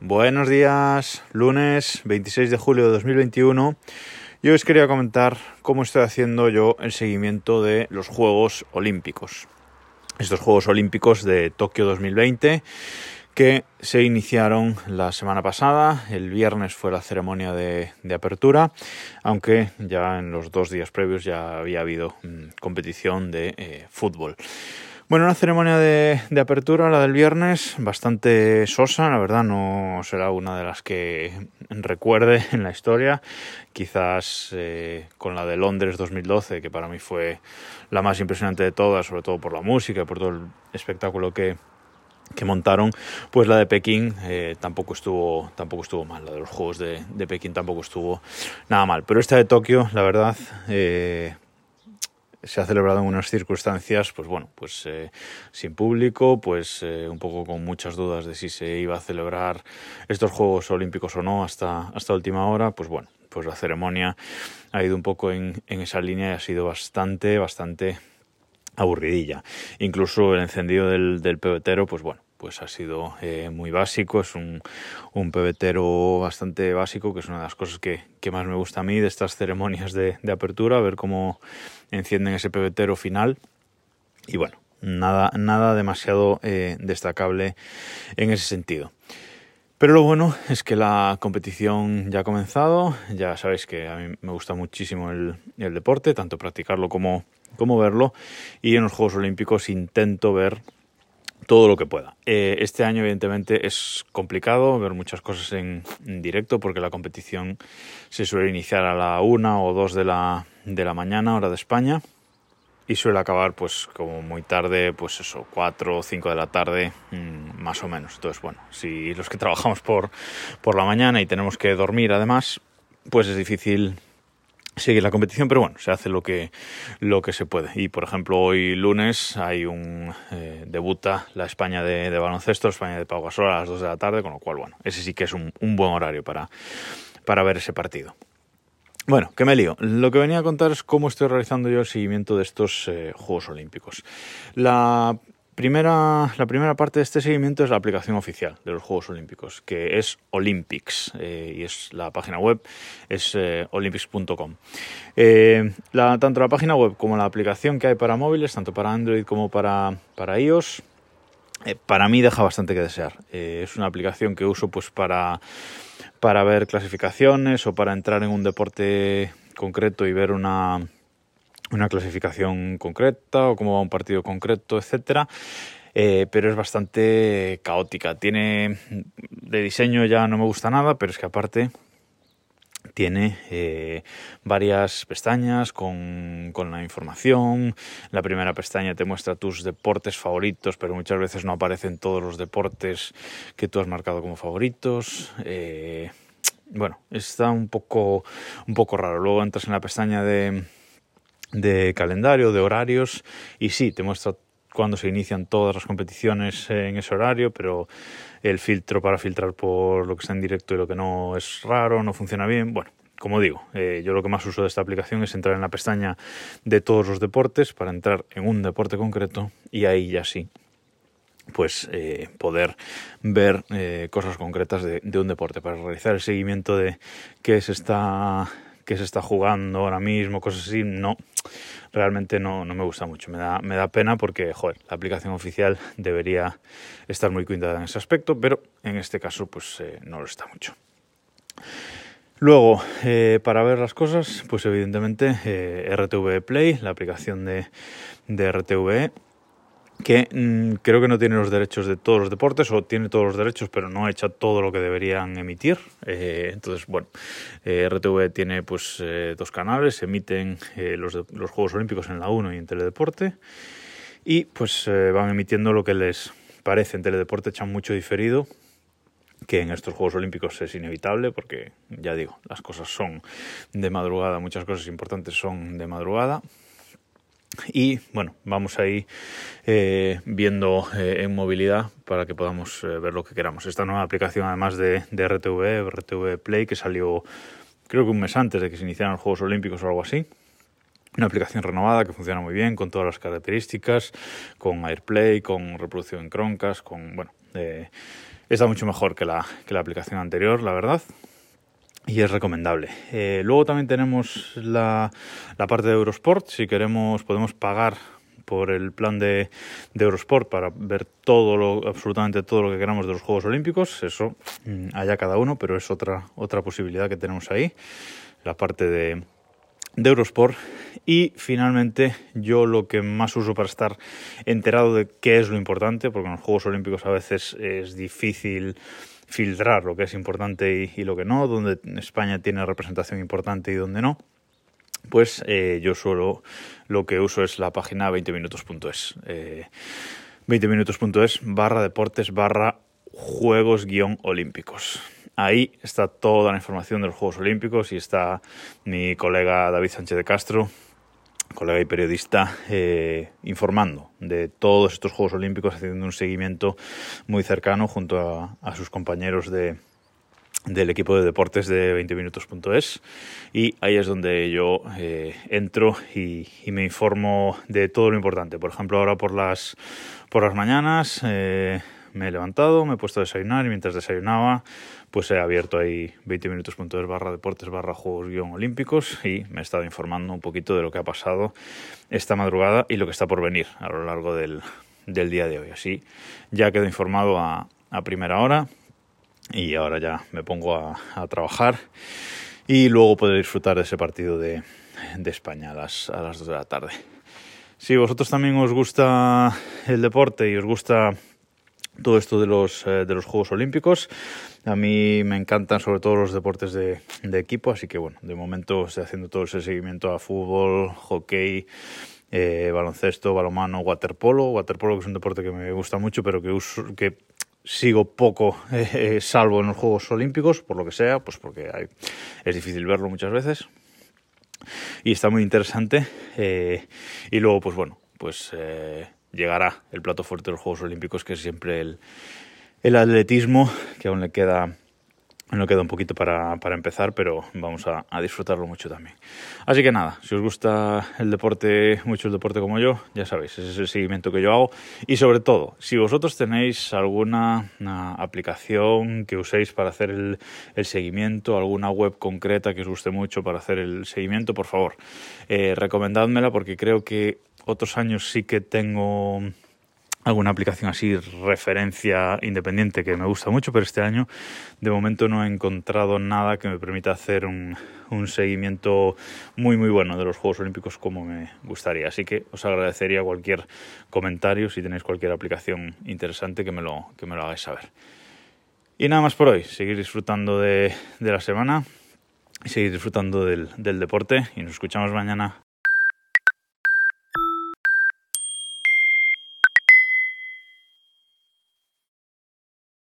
Buenos días, lunes 26 de julio de 2021. Yo os quería comentar cómo estoy haciendo yo el seguimiento de los Juegos Olímpicos. Estos Juegos Olímpicos de Tokio 2020 que se iniciaron la semana pasada. El viernes fue la ceremonia de, apertura, aunque ya en los dos días previos ya había habido mm, competición de eh, fútbol. Bueno, una ceremonia de, apertura, la del viernes, bastante sosa, la verdad no será una de las que recuerde en la historia, quizás eh, con la de Londres 2012, que para mí fue la más impresionante de todas, sobre todo por la música y por todo el espectáculo que, montaron, pues la de Pekín eh, tampoco estuvo tampoco estuvo mal, la de los Juegos de, de, Pekín tampoco estuvo nada mal, pero esta de Tokio, la verdad, eh, se ha celebrado en unas circunstancias, pues bueno, pues eh, sin público, pues eh, un poco con muchas dudas de si se iba a celebrar estos Juegos Olímpicos o no hasta, hasta última hora, pues bueno, pues la ceremonia ha ido un poco en, en esa línea y ha sido bastante, bastante aburridilla. Incluso el encendido del, del pebetero, pues bueno, pues ha sido eh, muy básico, es un, un, pebetero bastante básico, que es una de las cosas que, que más me gusta a mí de estas ceremonias de, apertura, ver cómo encienden ese pebetero final. Y bueno, nada, nada demasiado eh, destacable en ese sentido. Pero lo bueno es que la competición ya ha comenzado, ya sabéis que a mí me gusta muchísimo el, el deporte, tanto practicarlo como, como verlo, y en los Juegos Olímpicos intento ver todo lo que pueda. Eh, este año, evidentemente, es complicado ver muchas cosas en, directo porque la competición se suele iniciar a la una o dos de la, de la mañana, hora de España, y suele acabar, pues, como muy tarde, pues eso, cuatro o cinco de la tarde, mm, más o menos. Entonces, bueno, si los que trabajamos por, por la mañana y tenemos que dormir además, pues es difícil sigue la competición, pero bueno, se hace lo que, lo que se puede. Y por ejemplo, hoy lunes hay un eh, debuta la España de, baloncesto, España de Pau Gasol a las 2 de la tarde, con lo cual, bueno, ese sí que es un, buen horario para, para ver ese partido. Bueno, que me lío. Lo que venía a contar es cómo estoy realizando yo el seguimiento de estos eh, Juegos Olímpicos. La La primera parte de este seguimiento es la aplicación oficial de los Juegos Olímpicos, que es Olympics, eh, y es la página web, es eh, olympics.com. Eh, tanto la página web como la aplicación que hay para móviles, tanto para Android como para, iOS, para mí deja bastante que desear. es una aplicación que uso pues para ver clasificaciones o para entrar en un deporte concreto y ver una una clasificación concreta o cómo va un partido concreto, etcétera. Eh, pero es bastante caótica. Tiene de diseño ya no me gusta nada, pero es que aparte tiene eh, varias pestañas con, con, la información. La primera pestaña te muestra tus deportes favoritos, pero muchas veces no aparecen todos los deportes que tú has marcado como favoritos. Eh, bueno, está un poco, un poco raro. Luego entras en la pestaña de, de calendario, de horarios, y sí, te muestra cuándo se inician todas las competiciones en ese horario, pero el filtro para filtrar por lo que está en directo y lo que no es raro, no funciona bien. Bueno, como digo, eh, yo lo que más uso de esta aplicación es entrar en la pestaña de todos los deportes para entrar en un deporte concreto y ahí ya sí pues eh, poder ver eh, cosas concretas de, un deporte para realizar el seguimiento de qué se está que se está jugando ahora mismo, cosas así, no, realmente no, no me gusta mucho. Me da, me da pena porque, joder, la aplicación oficial debería estar muy cuidada en ese aspecto, pero en este caso, pues eh, no lo está mucho. Luego, eh, para ver las cosas, pues evidentemente eh, RTV Play, la aplicación de, de RTV, que mm, creo que no tiene los derechos de todos los deportes o tiene todos los derechos pero no echa todo lo que deberían emitir. Eh, entonces bueno eh, RTV tiene pues eh, dos canales emiten los, los, Juegos Olímpicos en la 1 y en Teledeporte y pues van emitiendo lo que les parece. En Teledeporte echan mucho diferido que en estos Juegos Olímpicos es inevitable porque ya digo las cosas son de madrugada muchas cosas importantes son de madrugada y bueno, vamos ahí eh, viendo eh, en movilidad para que podamos eh, ver lo que queramos. Esta nueva aplicación, además de, de, RTV, RTV Play, que salió creo que un mes antes de que se iniciaran los Juegos Olímpicos o algo así. Una aplicación renovada que funciona muy bien, con todas las características, con AirPlay, con reproducción en Chromecast, con bueno, está mucho mejor que la, que la aplicación anterior, la verdad y es recomendable. Eh, luego también tenemos la, la, parte de Eurosport. Si queremos, podemos pagar por el plan de, de, Eurosport para ver todo lo, absolutamente todo lo que queramos de los Juegos Olímpicos. Eso mm, allá cada uno, pero es otra, otra posibilidad que tenemos ahí. La parte de, de Eurosport y finalmente yo lo que más uso para estar enterado de qué es lo importante, porque en los Juegos Olímpicos a veces es difícil filtrar lo que es importante y, lo que no, donde España tiene representación importante y donde no, pues eh, yo solo lo que uso es la página 20minutos.es. Eh, 20minutos.es barra deportes barra juegos guion olímpicos. Ahí está toda la información de los Juegos Olímpicos y está mi colega David Sánchez de Castro, colega y periodista, eh, informando de todos estos Juegos Olímpicos, haciendo un seguimiento muy cercano junto a, sus compañeros de, del equipo de deportes de 20minutos.es y ahí es donde yo eh, entro y, me informo de todo lo importante. Por ejemplo, ahora por las, por las mañanas eh, me he levantado, me he puesto a desayunar y mientras desayunaba pues he abierto ahí 20 minutos.es barra deportes barra juegos guion olímpicos y me he estado informando un poquito de lo que ha pasado esta madrugada y lo que está por venir a lo largo del, día de hoy. Así ya quedo informado a, primera hora y ahora ya me pongo a, trabajar y luego poder disfrutar de ese partido de, de España a las, a las 2 de la tarde. Si vosotros también os gusta el deporte y os gusta todo esto de los, eh, de los Juegos Olímpicos. A mí me encantan sobre todo los deportes de, equipo, así que bueno, de momento estoy haciendo todo ese seguimiento a fútbol, hockey, eh, baloncesto, balomano, waterpolo. Waterpolo que es un deporte que me gusta mucho, pero que, uso, que sigo poco, eh, salvo en los Juegos Olímpicos, por lo que sea, pues porque es difícil verlo muchas veces. Y está muy interesante. Y luego, pues bueno, pues llegará el plato fuerte de los Juegos Olímpicos, que es siempre el, el atletismo, que aún le queda, le queda un poquito para, para empezar, pero vamos a, disfrutarlo mucho también. Así que nada, si os gusta el deporte, mucho el deporte como yo, ya sabéis, ese es el seguimiento que yo hago. Y sobre todo, si vosotros tenéis alguna aplicación que uséis para hacer el, seguimiento, alguna web concreta que os guste mucho para hacer el seguimiento, por favor, eh, porque creo que otros años sí que tengo alguna aplicación así, referencia independiente que me gusta mucho, pero este año de momento no he encontrado nada que me permita hacer un, seguimiento muy muy bueno de los Juegos Olímpicos como me gustaría. Así que os agradecería cualquier comentario si tenéis cualquier aplicación interesante que me lo, que me lo hagáis saber. Y nada más por hoy, seguir disfrutando de, la semana y seguir disfrutando del deporte y nos escuchamos mañana.